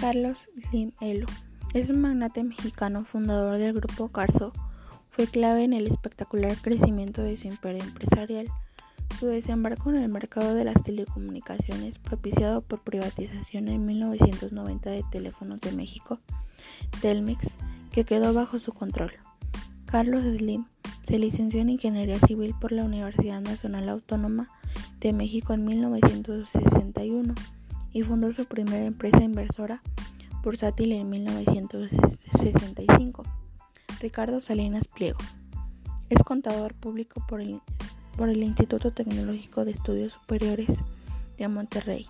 Carlos Slim Elo es un magnate mexicano fundador del grupo Carso. Fue clave en el espectacular crecimiento de su imperio empresarial. Su desembarco en el mercado de las telecomunicaciones, propiciado por privatización en 1990 de Teléfonos de México, Telmex, que quedó bajo su control. Carlos Slim se licenció en Ingeniería Civil por la Universidad Nacional Autónoma de México en 1961 y fundó su primera empresa inversora bursátil en 1965. Ricardo Salinas Pliego. Es contador público por el, Instituto Tecnológico de Estudios Superiores de Monterrey.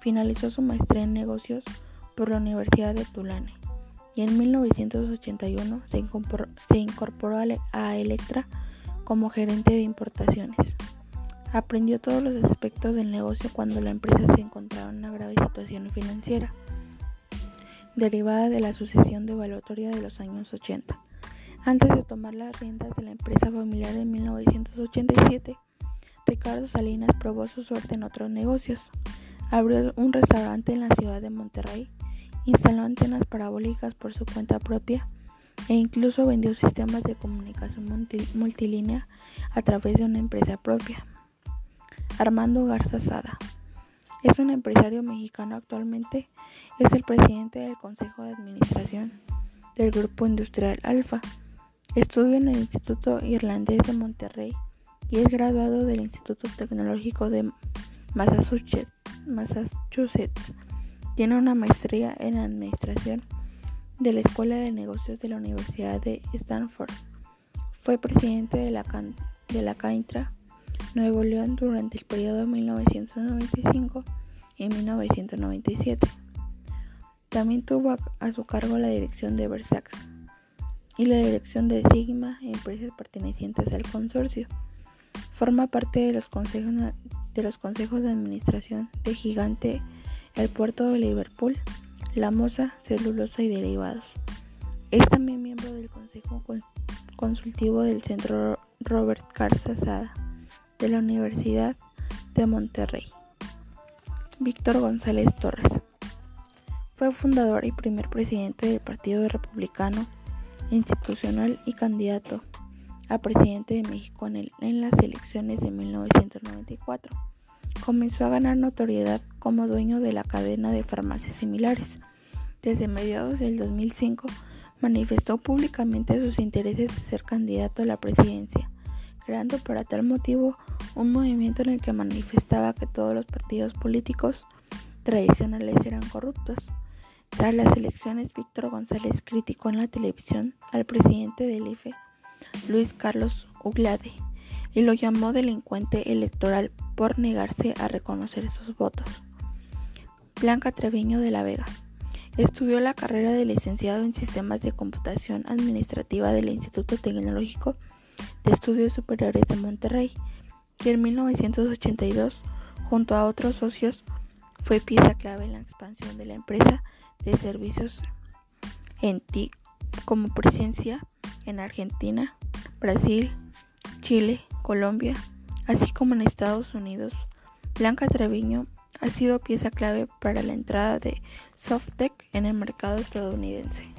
Finalizó su maestría en negocios por la Universidad de Tulane y en 1981 se incorporó, se incorporó a Electra como gerente de importaciones. Aprendió todos los aspectos del negocio cuando la empresa se encontraba en una grave situación financiera, derivada de la sucesión devaluatoria de los años 80. Antes de tomar las riendas de la empresa familiar en 1987, Ricardo Salinas probó su suerte en otros negocios. Abrió un restaurante en la ciudad de Monterrey, instaló antenas parabólicas por su cuenta propia e incluso vendió sistemas de comunicación multilínea a través de una empresa propia. Armando Garza Sada. Es un empresario mexicano actualmente, es el presidente del Consejo de Administración del Grupo Industrial Alfa. Estudió en el Instituto Irlandés de Monterrey y es graduado del Instituto Tecnológico de Massachusetts. Tiene una maestría en Administración de la Escuela de Negocios de la Universidad de Stanford. Fue presidente de la, de la CAINTRA Nuevo León durante el periodo 1995 y 1997. También tuvo a, su cargo la dirección de Versax y la dirección de Sigma, empresas pertenecientes al consorcio. Forma parte de los consejos de, los consejos de administración de Gigante, el puerto de Liverpool, La Mosa, Celulosa y Derivados. Es también miembro del Consejo Consultivo del Centro Robert Carzazada de la Universidad de Monterrey. Víctor González Torres. Fue fundador y primer presidente del Partido Republicano Institucional y candidato a presidente de México en, las elecciones de 1994. Comenzó a ganar notoriedad como dueño de la cadena de farmacias similares. Desde mediados del 2005 manifestó públicamente sus intereses de ser candidato a la presidencia creando para tal motivo un movimiento en el que manifestaba que todos los partidos políticos tradicionales eran corruptos. Tras las elecciones, Víctor González criticó en la televisión al presidente del IFE, Luis Carlos Uglade, y lo llamó delincuente electoral por negarse a reconocer sus votos. Blanca Treviño de la Vega. Estudió la carrera de licenciado en Sistemas de Computación Administrativa del Instituto Tecnológico de Estudios Superiores de Monterrey y en 1982, junto a otros socios, fue pieza clave en la expansión de la empresa de servicios en TIC como presencia en Argentina, Brasil, Chile, Colombia, así como en Estados Unidos. Blanca Treviño ha sido pieza clave para la entrada de Softec en el mercado estadounidense.